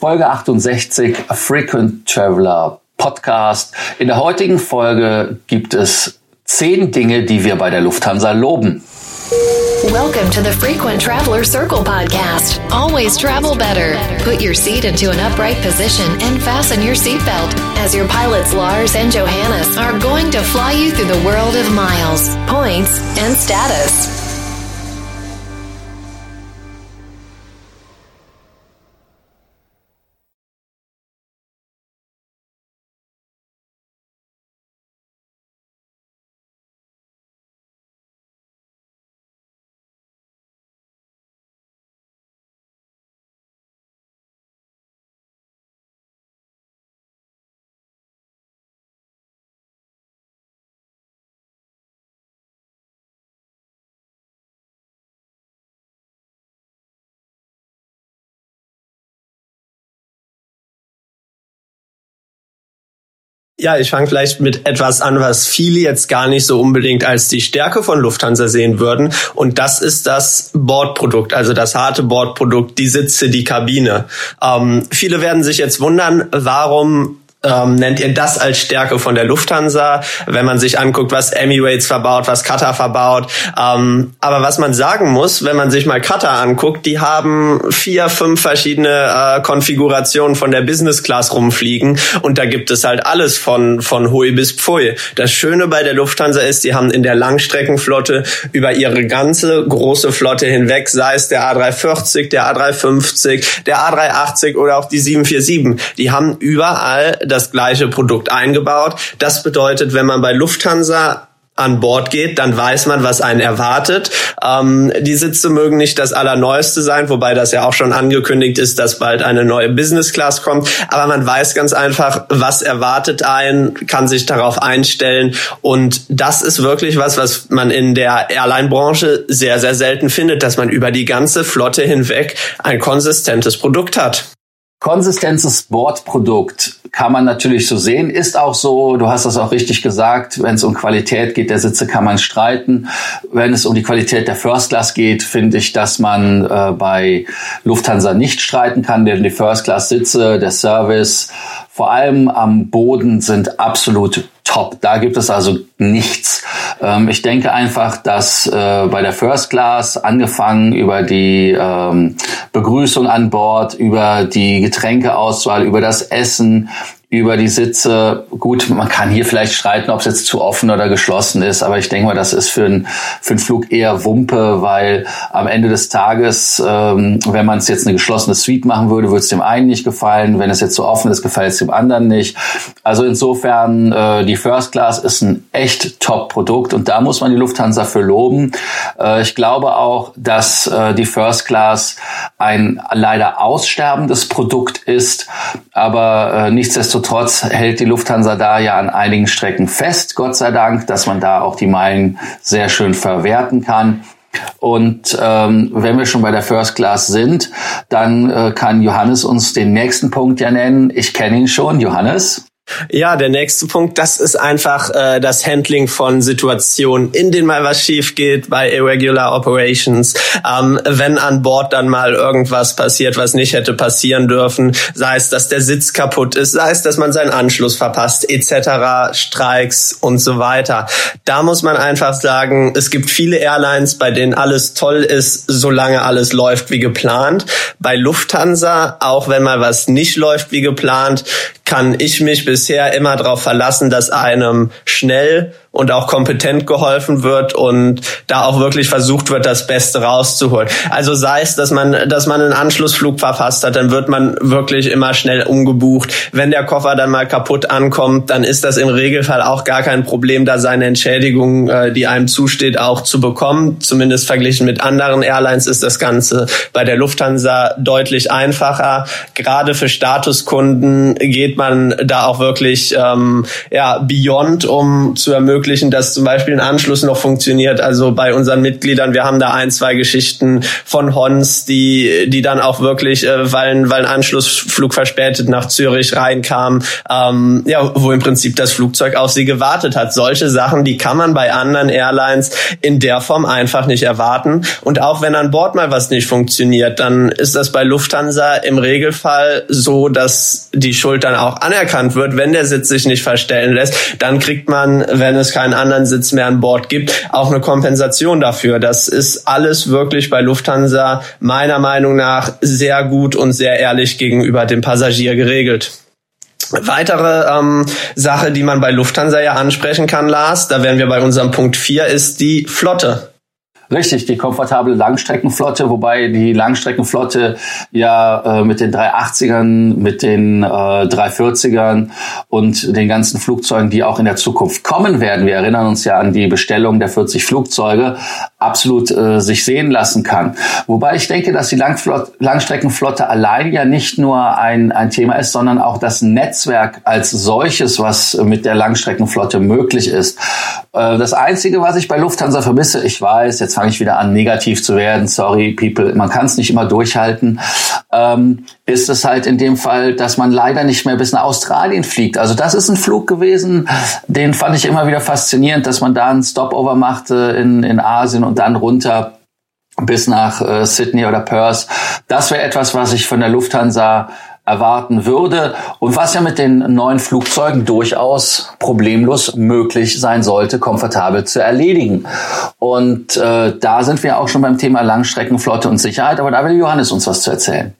Folge 68 A Frequent Traveler Podcast. In der heutigen Folge gibt es zehn Dinge, die wir bei der Lufthansa loben. Welcome to the Frequent Traveler Circle podcast. Always travel better. Put your seat into an upright position and fasten your seatbelt as your pilots Lars and Johannes are going to fly you through the world of miles, points, and status. Ja, ich fange vielleicht mit etwas an, was viele jetzt gar nicht so unbedingt als die Stärke von Lufthansa sehen würden. Und das ist das Bordprodukt, also das harte Bordprodukt, die Sitze, die Kabine. Ähm, viele werden sich jetzt wundern, warum ähm, nennt ihr das als Stärke von der Lufthansa, wenn man sich anguckt, was Emirates verbaut, was Qatar verbaut. Ähm, aber was man sagen muss, wenn man sich mal Qatar anguckt, die haben vier, fünf verschiedene äh, Konfigurationen von der Business Class rumfliegen und da gibt es halt alles von, von Hui bis Pfui. Das Schöne bei der Lufthansa ist, die haben in der Langstreckenflotte über ihre ganze große Flotte hinweg, sei es der A340, der A350, der A380 oder auch die 747, die haben überall das gleiche Produkt eingebaut. Das bedeutet, wenn man bei Lufthansa an Bord geht, dann weiß man, was einen erwartet. Ähm, die Sitze mögen nicht das allerneueste sein, wobei das ja auch schon angekündigt ist, dass bald eine neue Business Class kommt. Aber man weiß ganz einfach, was erwartet einen, kann sich darauf einstellen. Und das ist wirklich was, was man in der Airline-Branche sehr, sehr selten findet, dass man über die ganze Flotte hinweg ein konsistentes Produkt hat. Konsistentes Bordprodukt kann man natürlich so sehen, ist auch so. Du hast das auch richtig gesagt. Wenn es um Qualität geht der Sitze, kann man streiten. Wenn es um die Qualität der First Class geht, finde ich, dass man äh, bei Lufthansa nicht streiten kann, denn die First Class Sitze, der Service, vor allem am Boden sind absolut top. Da gibt es also nichts. Ähm, ich denke einfach, dass äh, bei der First Class angefangen über die ähm, Begrüßung an Bord, über die Getränkeauswahl, über das Essen, über die Sitze. Gut, man kann hier vielleicht streiten, ob es jetzt zu offen oder geschlossen ist, aber ich denke mal, das ist für, ein, für einen Flug eher Wumpe, weil am Ende des Tages, ähm, wenn man es jetzt eine geschlossene Suite machen würde, würde es dem einen nicht gefallen. Wenn es jetzt zu offen ist, gefällt es dem anderen nicht. Also insofern, äh, die First Class ist ein echt Top-Produkt und da muss man die Lufthansa für loben. Äh, ich glaube auch, dass äh, die First Class ein leider aussterbendes Produkt ist, aber äh, nichtsdestotrotz Nichtsdestotrotz hält die Lufthansa da ja an einigen Strecken fest, Gott sei Dank, dass man da auch die Meilen sehr schön verwerten kann. Und ähm, wenn wir schon bei der First Class sind, dann äh, kann Johannes uns den nächsten Punkt ja nennen. Ich kenne ihn schon. Johannes? Ja, der nächste Punkt, das ist einfach äh, das Handling von Situationen, in denen mal was schief geht bei Irregular Operations. Ähm, wenn an Bord dann mal irgendwas passiert, was nicht hätte passieren dürfen, sei es, dass der Sitz kaputt ist, sei es, dass man seinen Anschluss verpasst, etc., Streiks und so weiter. Da muss man einfach sagen, es gibt viele Airlines, bei denen alles toll ist, solange alles läuft wie geplant. Bei Lufthansa, auch wenn mal was nicht läuft wie geplant, kann ich mich bisher immer darauf verlassen, dass einem schnell und auch kompetent geholfen wird und da auch wirklich versucht wird, das Beste rauszuholen. Also sei es, dass man, dass man einen Anschlussflug verfasst hat, dann wird man wirklich immer schnell umgebucht. Wenn der Koffer dann mal kaputt ankommt, dann ist das im Regelfall auch gar kein Problem, da seine Entschädigung, äh, die einem zusteht, auch zu bekommen. Zumindest verglichen mit anderen Airlines ist das Ganze bei der Lufthansa deutlich einfacher. Gerade für Statuskunden geht man da auch wirklich ähm, ja beyond, um zu ermöglichen, ermöglichen, dass zum Beispiel ein Anschluss noch funktioniert. Also bei unseren Mitgliedern, wir haben da ein, zwei Geschichten von Hons, die, die dann auch wirklich, äh, weil, weil ein Anschlussflug verspätet nach Zürich reinkam, ähm, ja, wo im Prinzip das Flugzeug auf sie gewartet hat. Solche Sachen, die kann man bei anderen Airlines in der Form einfach nicht erwarten. Und auch wenn an Bord mal was nicht funktioniert, dann ist das bei Lufthansa im Regelfall so, dass die Schuld dann auch anerkannt wird, wenn der Sitz sich nicht verstellen lässt. Dann kriegt man, wenn es keinen anderen Sitz mehr an Bord gibt, auch eine Kompensation dafür. Das ist alles wirklich bei Lufthansa meiner Meinung nach sehr gut und sehr ehrlich gegenüber dem Passagier geregelt. Weitere ähm, Sache, die man bei Lufthansa ja ansprechen kann, Lars, da wären wir bei unserem Punkt 4, ist die Flotte. Richtig, die komfortable Langstreckenflotte, wobei die Langstreckenflotte ja äh, mit den 380ern, mit den äh, 340ern und den ganzen Flugzeugen, die auch in der Zukunft kommen werden, wir erinnern uns ja an die Bestellung der 40 Flugzeuge, absolut äh, sich sehen lassen kann. Wobei ich denke, dass die Langflot Langstreckenflotte allein ja nicht nur ein, ein Thema ist, sondern auch das Netzwerk als solches, was mit der Langstreckenflotte möglich ist. Äh, das Einzige, was ich bei Lufthansa vermisse, ich weiß, jetzt fange ich wieder an, negativ zu werden. Sorry, people, man kann es nicht immer durchhalten. Ähm, ist es halt in dem Fall, dass man leider nicht mehr bis nach Australien fliegt. Also das ist ein Flug gewesen, den fand ich immer wieder faszinierend, dass man da einen Stopover machte in, in Asien und dann runter bis nach äh, Sydney oder Perth. Das wäre etwas, was ich von der Lufthansa erwarten würde und was ja mit den neuen Flugzeugen durchaus problemlos möglich sein sollte, komfortabel zu erledigen. Und äh, da sind wir auch schon beim Thema Langstreckenflotte und Sicherheit, aber da will Johannes uns was zu erzählen.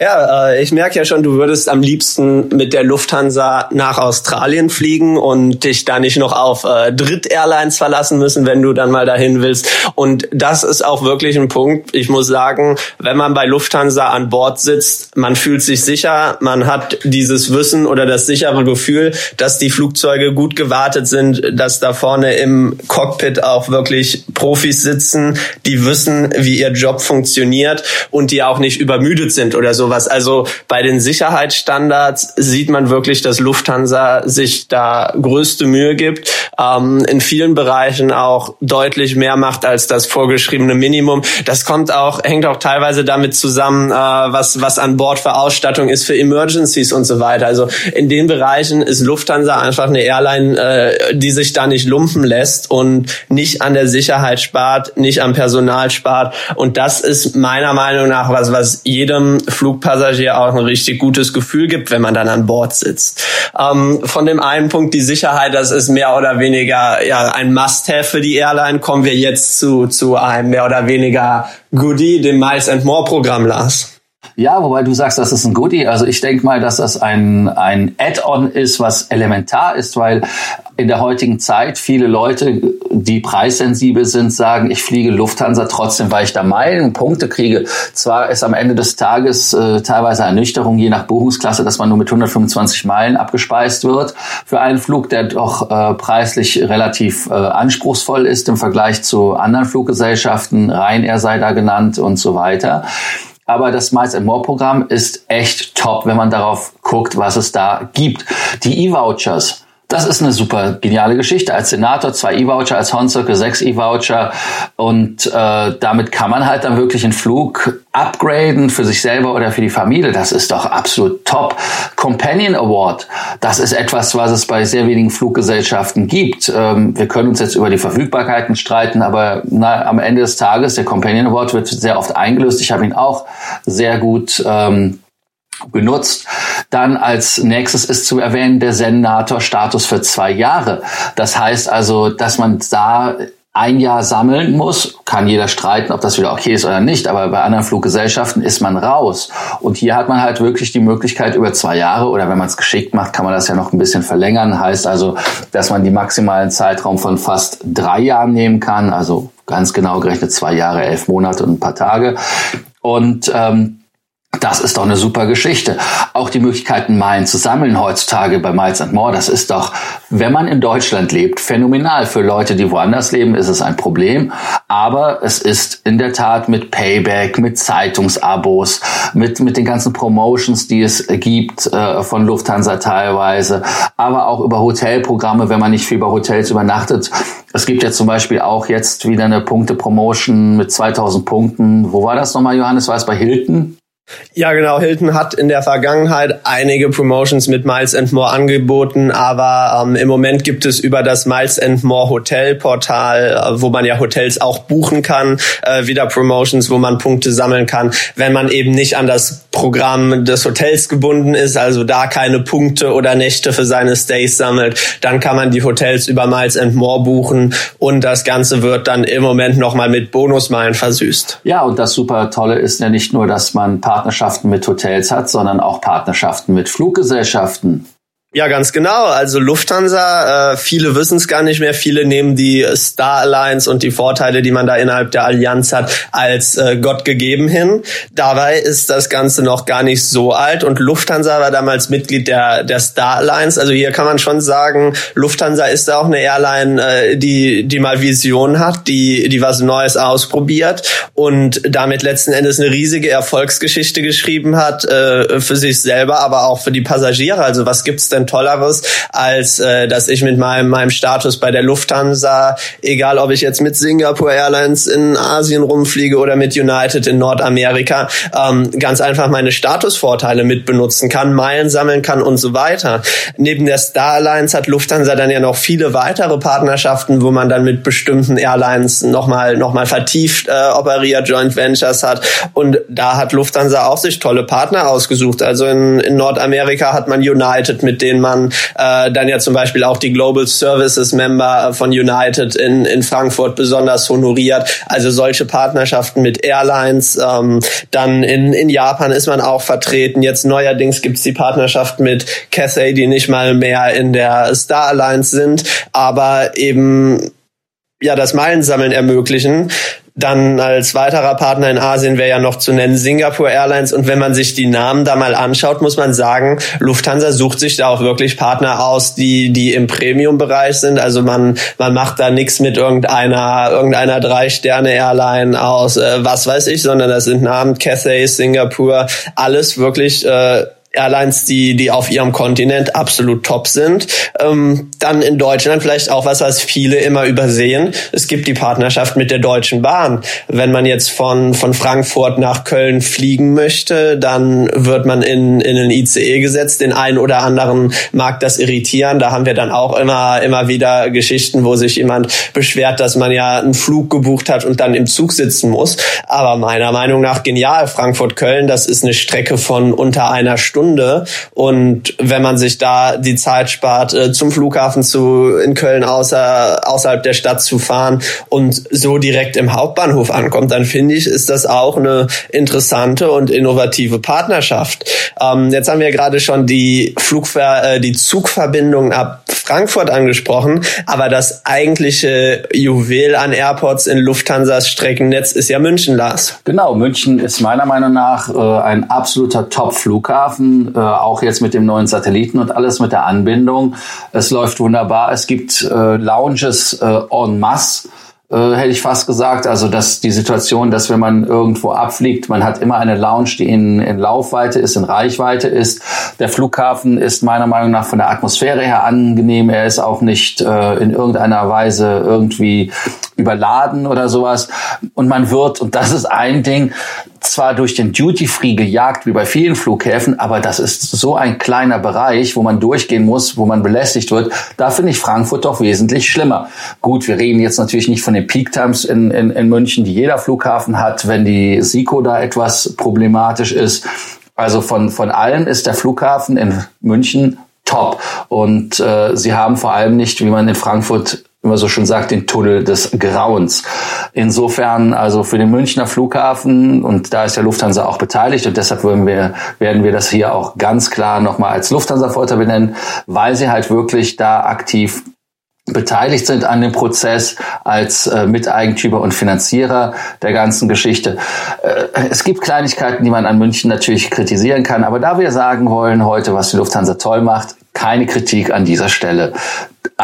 Ja, äh, ich merke ja schon, du würdest am liebsten mit der Lufthansa nach Australien fliegen und dich da nicht noch auf äh, Dritt-Airlines verlassen müssen, wenn du dann mal dahin willst. Und das ist auch wirklich ein Punkt. Ich muss sagen, wenn man bei Lufthansa an Bord sitzt, man fühlt sich sicher, man hat dieses Wissen oder das sichere Gefühl, dass die Flugzeuge gut gewartet sind, dass da vorne im Cockpit auch wirklich Profis sitzen, die wissen, wie ihr Job funktioniert und die auch nicht übermüdet sind oder so sowas. Also bei den Sicherheitsstandards sieht man wirklich, dass Lufthansa sich da größte Mühe gibt, ähm, in vielen Bereichen auch deutlich mehr macht als das vorgeschriebene Minimum. Das kommt auch, hängt auch teilweise damit zusammen, äh, was, was an Bord für Ausstattung ist für Emergencies und so weiter. Also in den Bereichen ist Lufthansa einfach eine Airline, äh, die sich da nicht lumpen lässt und nicht an der Sicherheit spart, nicht am Personal spart. Und das ist meiner Meinung nach was, was jedem Flug Flugpassagier auch ein richtig gutes Gefühl gibt, wenn man dann an Bord sitzt. Ähm, von dem einen Punkt die Sicherheit, das ist mehr oder weniger ja ein Must-have für die Airline. Kommen wir jetzt zu zu einem mehr oder weniger Goodie, dem Miles and More Programm, Lars. Ja, wobei du sagst, das ist ein Goodie. Also ich denke mal, dass das ein, ein Add-on ist, was elementar ist, weil in der heutigen Zeit viele Leute, die preissensibel sind, sagen, ich fliege Lufthansa trotzdem, weil ich da Meilen, Punkte kriege. Zwar ist am Ende des Tages äh, teilweise Ernüchterung, je nach Buchungsklasse, dass man nur mit 125 Meilen abgespeist wird für einen Flug, der doch äh, preislich relativ äh, anspruchsvoll ist im Vergleich zu anderen Fluggesellschaften. Ryanair sei da genannt und so weiter. Aber das Miles and More Programm ist echt top, wenn man darauf guckt, was es da gibt. Die E-Vouchers, das ist eine super geniale Geschichte. Als Senator zwei E-Voucher, als Hornzirkel sechs E-Voucher und äh, damit kann man halt dann wirklich einen Flug upgraden für sich selber oder für die Familie. Das ist doch absolut top. Companion Award, das ist etwas, was es bei sehr wenigen Fluggesellschaften gibt. Ähm, wir können uns jetzt über die Verfügbarkeiten streiten, aber na, am Ende des Tages, der Companion Award wird sehr oft eingelöst. Ich habe ihn auch sehr gut ähm, genutzt. Dann als nächstes ist zu erwähnen der Senator-Status für zwei Jahre. Das heißt also, dass man da ein Jahr sammeln muss, kann jeder streiten, ob das wieder okay ist oder nicht, aber bei anderen Fluggesellschaften ist man raus. Und hier hat man halt wirklich die Möglichkeit über zwei Jahre oder wenn man es geschickt macht, kann man das ja noch ein bisschen verlängern. Heißt also, dass man die maximalen Zeitraum von fast drei Jahren nehmen kann, also ganz genau gerechnet zwei Jahre, elf Monate und ein paar Tage. Und ähm, Das ist doch eine super Geschichte. Auch die Möglichkeiten, Meilen zu sammeln heutzutage bei Miles and More, das ist doch, wenn man in Deutschland lebt, phänomenal. Für Leute, die woanders leben, ist es ein Problem. Aber es ist in der Tat mit Payback, mit Zeitungsabos, mit, mit den ganzen Promotions, die es gibt äh, von Lufthansa teilweise, aber auch über Hotelprogramme, wenn man nicht viel bei Hotels übernachtet. Es gibt ja zum Beispiel auch jetzt wieder eine Punkte-Promotion mit 2000 Punkten. Wo war das nochmal, Johannes? War es bei Hilton? Ja, genau. Hilton hat in der Vergangenheit einige Promotions mit Miles and More angeboten, aber ähm, im Moment gibt es über das Miles and More Hotel Portal, äh, wo man ja Hotels auch buchen kann, äh, wieder Promotions, wo man Punkte sammeln kann, wenn man eben nicht an das Programm des Hotels gebunden ist, also da keine Punkte oder Nächte für seine Stays sammelt, dann kann man die Hotels über Miles and More buchen und das Ganze wird dann im Moment nochmal mit Bonusmeilen versüßt. Ja, und das super Tolle ist ja nicht nur, dass man Partnerschaften mit Hotels hat, sondern auch Partnerschaften mit Fluggesellschaften. Ja, ganz genau. Also Lufthansa, äh, viele wissen es gar nicht mehr. Viele nehmen die Star Alliance und die Vorteile, die man da innerhalb der Allianz hat, als äh, Gott gegeben hin. Dabei ist das Ganze noch gar nicht so alt und Lufthansa war damals Mitglied der, der Star Alliance. Also hier kann man schon sagen, Lufthansa ist auch eine Airline, äh, die, die mal Vision hat, die, die was Neues ausprobiert und damit letzten Endes eine riesige Erfolgsgeschichte geschrieben hat, äh, für sich selber, aber auch für die Passagiere. Also was gibt's denn Tolleres, als äh, dass ich mit meinem, meinem Status bei der Lufthansa, egal ob ich jetzt mit Singapore Airlines in Asien rumfliege oder mit United in Nordamerika, ähm, ganz einfach meine Statusvorteile mitbenutzen kann, Meilen sammeln kann und so weiter. Neben der Star Alliance hat Lufthansa dann ja noch viele weitere Partnerschaften, wo man dann mit bestimmten Airlines nochmal noch mal vertieft äh, operiert, Joint Ventures hat. Und da hat Lufthansa auch sich tolle Partner ausgesucht. Also in, in Nordamerika hat man United, mit denen man äh, dann ja zum Beispiel auch die Global Services Member von United in, in Frankfurt besonders honoriert. Also solche Partnerschaften mit Airlines. Ähm, dann in, in Japan ist man auch vertreten. Jetzt neuerdings gibt's die Partnerschaft mit Cathay, die nicht mal mehr in der Star Alliance sind, aber eben ja das Meilensammeln ermöglichen. Dann als weiterer Partner in Asien wäre ja noch zu nennen Singapore Airlines. Und wenn man sich die Namen da mal anschaut, muss man sagen, Lufthansa sucht sich da auch wirklich Partner aus, die, die im Premium-Bereich sind. Also man, man macht da nichts mit irgendeiner, irgendeiner Drei-Sterne-Airline aus, äh, was weiß ich, sondern das sind Namen Cathay, Singapore, alles wirklich äh, Airlines, die, die auf ihrem Kontinent absolut top sind. Ähm, dann in Deutschland vielleicht auch was, was viele immer übersehen. Es gibt die Partnerschaft mit der Deutschen Bahn. Wenn man jetzt von, von Frankfurt nach Köln fliegen möchte, dann wird man in, in ein ICE gesetzt. Den einen oder anderen mag das irritieren. Da haben wir dann auch immer, immer wieder Geschichten, wo sich jemand beschwert, dass man ja einen Flug gebucht hat und dann im Zug sitzen muss. Aber meiner Meinung nach genial. Frankfurt-Köln, das ist eine Strecke von unter einer Stunde Stunde. Und wenn man sich da die Zeit spart, äh, zum Flughafen zu in Köln außer, außerhalb der Stadt zu fahren und so direkt im Hauptbahnhof ankommt, dann finde ich, ist das auch eine interessante und innovative Partnerschaft. Ähm, jetzt haben wir gerade schon die Flugver äh, die Zugverbindung ab Frankfurt angesprochen, aber das eigentliche Juwel an Airports in Lufthansas Streckennetz ist ja München, Lars. Genau, München ist meiner Meinung nach äh, ein absoluter Top-Flughafen äh, auch jetzt mit dem neuen Satelliten und alles mit der Anbindung. Es läuft wunderbar. Es gibt äh, Lounges äh, en masse äh, hätte ich fast gesagt. Also dass die Situation, dass wenn man irgendwo abfliegt, man hat immer eine Lounge, die in, in Laufweite ist, in Reichweite ist. Der Flughafen ist meiner Meinung nach von der Atmosphäre her angenehm. Er ist auch nicht äh, in irgendeiner Weise irgendwie überladen oder sowas. Und man wird, und das ist ein Ding, zwar durch den Duty-Free gejagt, wie bei vielen Flughäfen, aber das ist so ein kleiner Bereich, wo man durchgehen muss, wo man belästigt wird. Da finde ich Frankfurt doch wesentlich schlimmer. Gut, wir reden jetzt natürlich nicht von den Peak Times in, in, in München, die jeder Flughafen hat, wenn die SICO da etwas problematisch ist. Also von, von allen ist der Flughafen in München top. Und äh, sie haben vor allem nicht, wie man in Frankfurt immer so schon sagt, den Tunnel des Grauens. Insofern also für den Münchner Flughafen und da ist ja Lufthansa auch beteiligt und deshalb werden wir, werden wir das hier auch ganz klar nochmal als Lufthansa-Vorteil benennen, weil sie halt wirklich da aktiv beteiligt sind an dem Prozess als äh, Miteigentümer und Finanzierer der ganzen Geschichte. Äh, es gibt Kleinigkeiten, die man an München natürlich kritisieren kann, aber da wir sagen wollen heute, was die Lufthansa toll macht, keine Kritik an dieser Stelle.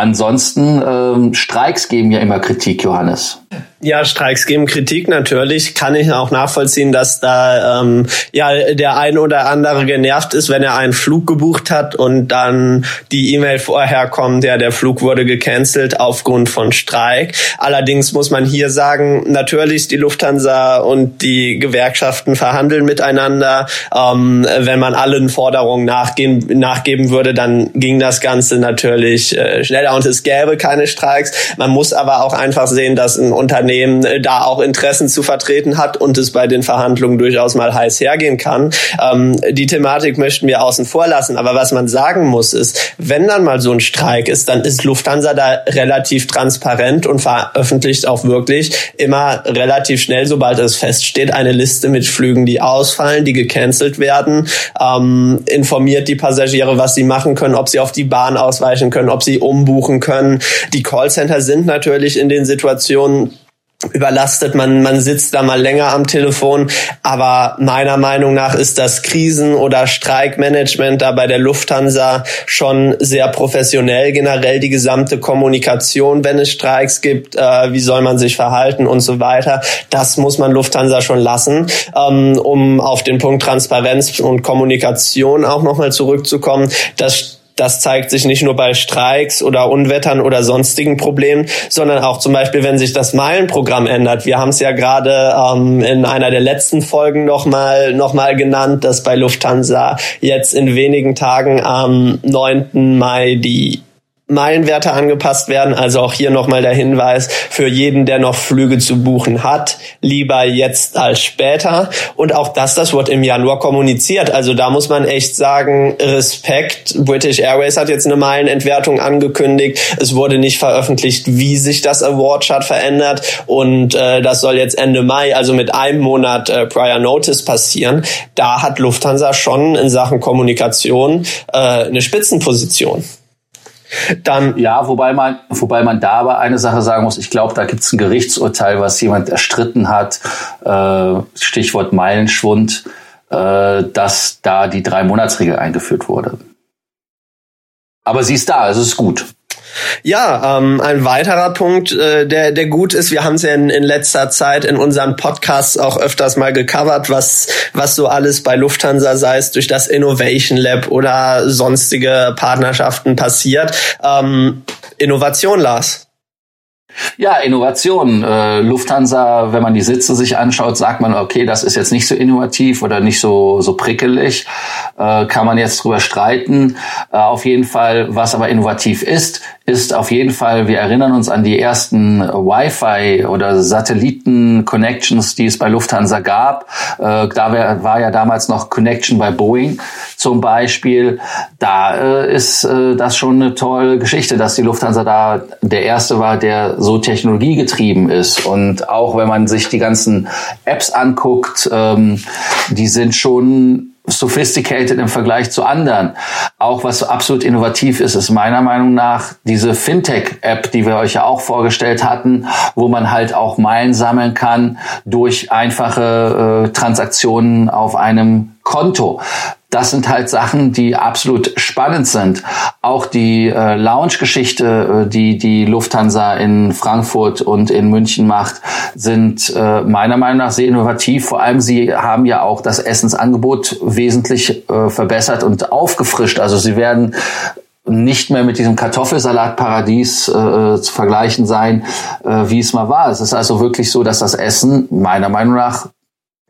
Ansonsten ähm, Streiks geben ja immer Kritik, Johannes. Ja, Streiks geben Kritik natürlich. Kann ich auch nachvollziehen, dass da ähm, ja der ein oder andere genervt ist, wenn er einen Flug gebucht hat und dann die E-Mail vorher kommt, ja, der Flug wurde gecancelt aufgrund von Streik. Allerdings muss man hier sagen, natürlich die Lufthansa und die Gewerkschaften verhandeln miteinander. Ähm, wenn man allen Forderungen nachgehen, nachgeben würde, dann ging das Ganze natürlich äh, schneller und es gäbe keine Streiks. Man muss aber auch einfach sehen, dass ein Unternehmen äh, da auch Interessen zu vertreten hat und es bei den Verhandlungen durchaus mal heiß hergehen kann. Ähm, die Thematik möchten wir außen vor lassen, aber was man sagen muss ist, wenn dann mal so ein Streik ist, dann ist Lufthansa da relativ transparent und veröffentlicht auch wirklich immer relativ schnell, sobald es feststeht, eine Liste mit Flügen, die ausfallen, die gecancelt werden, ähm, informiert die Passagiere, was sie machen können, ob sie auf die Bahn ausweichen können, ob sie umbuchen können. Die Callcenter sind natürlich in den Situationen überlastet, man, man sitzt da mal länger am Telefon, aber meiner Meinung nach ist das Krisen- oder Streikmanagement da bei der Lufthansa schon sehr professionell, generell die gesamte Kommunikation, wenn es Streiks gibt, äh, wie soll man sich verhalten und so weiter, das muss man Lufthansa schon lassen, ähm, um auf den Punkt Transparenz und Kommunikation auch nochmal zurückzukommen, das das zeigt sich nicht nur bei Streiks oder Unwettern oder sonstigen Problemen, sondern auch zum Beispiel, wenn sich das Meilenprogramm ändert. Wir haben es ja gerade ähm, in einer der letzten Folgen nochmal noch mal genannt, dass bei Lufthansa jetzt in wenigen Tagen am 9. Mai die Meilenwerte angepasst werden. Also auch hier nochmal der Hinweis für jeden, der noch Flüge zu buchen hat, lieber jetzt als später. Und auch das, das wird im Januar kommuniziert. Also da muss man echt sagen, Respekt. British Airways hat jetzt eine Meilenentwertung angekündigt. Es wurde nicht veröffentlicht, wie sich das Award Chart verändert. Und äh, das soll jetzt Ende Mai, also mit einem Monat äh, Prior Notice passieren. Da hat Lufthansa schon in Sachen Kommunikation äh, eine Spitzenposition. Dann ja, wobei man, wobei man da aber eine Sache sagen muss. Ich glaube, da gibt es ein Gerichtsurteil, was jemand erstritten hat. Äh, Stichwort Meilenschwund, äh, dass da die drei Monatsregel eingeführt wurde. Aber sie ist da, also es ist gut. Ja, ähm, ein weiterer Punkt, äh, der, der gut ist, wir haben es ja in, in letzter Zeit in unseren Podcasts auch öfters mal gecovert, was, was so alles bei Lufthansa, sei es durch das Innovation Lab oder sonstige Partnerschaften passiert. Ähm, Innovation, Lars. Ja, Innovation. Äh, Lufthansa, wenn man die Sitze sich anschaut, sagt man, okay, das ist jetzt nicht so innovativ oder nicht so, so prickelig. Äh, kann man jetzt drüber streiten. Äh, auf jeden Fall, was aber innovativ ist, ist auf jeden Fall, wir erinnern uns an die ersten Wi-Fi oder Satelliten-Connections, die es bei Lufthansa gab. Äh, da wär, war ja damals noch Connection bei Boeing zum Beispiel. Da äh, ist äh, das schon eine tolle Geschichte, dass die Lufthansa da der erste war, der so technologiegetrieben ist. Und auch wenn man sich die ganzen Apps anguckt, ähm, die sind schon sophisticated im Vergleich zu anderen. Auch was absolut innovativ ist, ist meiner Meinung nach diese Fintech-App, die wir euch ja auch vorgestellt hatten, wo man halt auch Meilen sammeln kann durch einfache äh, Transaktionen auf einem Konto das sind halt Sachen, die absolut spannend sind. Auch die äh, Lounge-Geschichte, äh, die die Lufthansa in Frankfurt und in München macht, sind äh, meiner Meinung nach sehr innovativ. Vor allem sie haben ja auch das Essensangebot wesentlich äh, verbessert und aufgefrischt. Also sie werden nicht mehr mit diesem Kartoffelsalatparadies äh, zu vergleichen sein, äh, wie es mal war. Es ist also wirklich so, dass das Essen meiner Meinung nach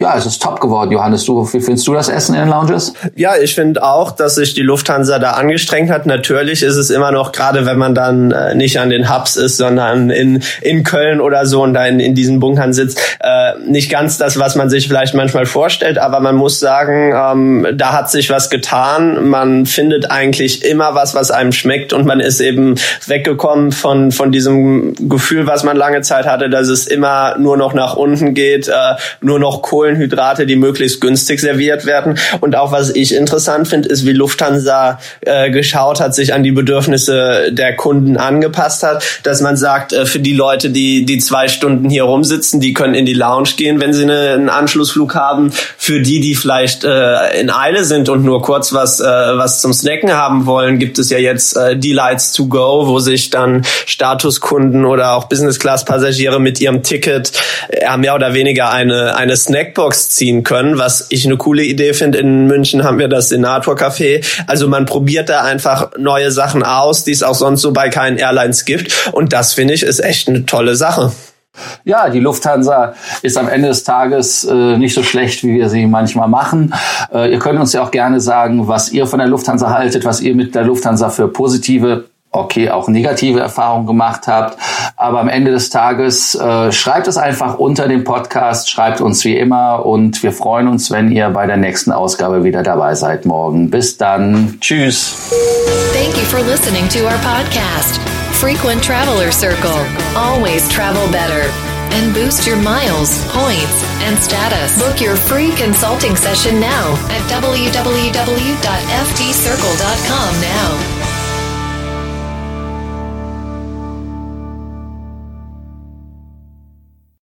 ja, es ist top geworden. Johannes, du, wie findest du das Essen in den Lounges? Ja, ich finde auch, dass sich die Lufthansa da angestrengt hat. Natürlich ist es immer noch, gerade wenn man dann äh, nicht an den Hubs ist, sondern in, in Köln oder so und da in, in diesen Bunkern sitzt, äh, nicht ganz das, was man sich vielleicht manchmal vorstellt. Aber man muss sagen, ähm, da hat sich was getan. Man findet eigentlich immer was, was einem schmeckt und man ist eben weggekommen von, von diesem Gefühl, was man lange Zeit hatte, dass es immer nur noch nach unten geht, äh, nur noch Kohlen Kohlenhydrate, die möglichst günstig serviert werden. Und auch was ich interessant finde, ist, wie Lufthansa äh, geschaut hat, sich an die Bedürfnisse der Kunden angepasst hat, dass man sagt, äh, für die Leute, die die zwei Stunden hier rumsitzen, die können in die Lounge gehen, wenn sie eine, einen Anschlussflug haben. Für die, die vielleicht äh, in Eile sind und nur kurz was äh, was zum Snacken haben wollen, gibt es ja jetzt äh, D-Lights to go, wo sich dann Statuskunden oder auch Business-Class-Passagiere mit ihrem Ticket äh, mehr oder weniger eine, eine Snackbox ziehen können, was ich eine coole Idee finde. In München haben wir das Senator Café. Also man probiert da einfach neue Sachen aus, die es auch sonst so bei keinen Airlines gibt. Und das finde ich ist echt eine tolle Sache. Ja, die Lufthansa ist am Ende des Tages äh, nicht so schlecht, wie wir sie manchmal machen. Äh, ihr könnt uns ja auch gerne sagen, was ihr von der Lufthansa haltet, was ihr mit der Lufthansa für positive okay, auch negative Erfahrungen gemacht habt. Aber am Ende des Tages äh, schreibt es einfach unter dem Podcast, schreibt uns wie immer und wir freuen uns, wenn ihr bei der nächsten Ausgabe wieder dabei seid morgen. Bis dann. Tschüss. Thank you for listening to our podcast. Frequent Traveler Circle. Always travel better. And boost your miles, points, and status. Book your free consulting session now at www.ftcircle.com now.